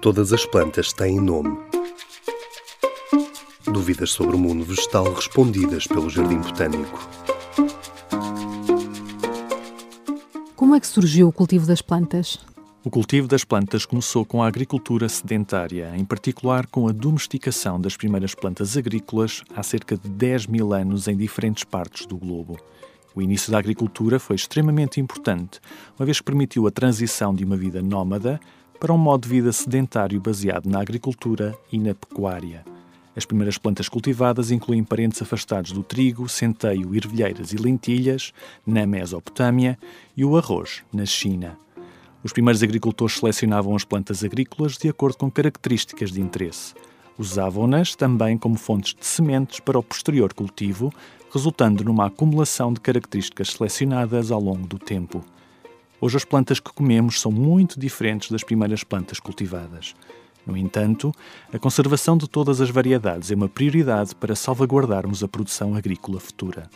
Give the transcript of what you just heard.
Todas as plantas têm nome. Dúvidas sobre o mundo vegetal respondidas pelo Jardim Botânico. Como é que surgiu o cultivo das plantas? O cultivo das plantas começou com a agricultura sedentária, em particular com a domesticação das primeiras plantas agrícolas há cerca de 10 mil anos em diferentes partes do globo. O início da agricultura foi extremamente importante, uma vez que permitiu a transição de uma vida nómada para um modo de vida sedentário baseado na agricultura e na pecuária. As primeiras plantas cultivadas incluem parentes afastados do trigo, centeio, ervilheiras e lentilhas, na Mesopotâmia, e o arroz, na China. Os primeiros agricultores selecionavam as plantas agrícolas de acordo com características de interesse. Usavam-nas também como fontes de sementes para o posterior cultivo, resultando numa acumulação de características selecionadas ao longo do tempo. Hoje, as plantas que comemos são muito diferentes das primeiras plantas cultivadas. No entanto, a conservação de todas as variedades é uma prioridade para salvaguardarmos a produção agrícola futura.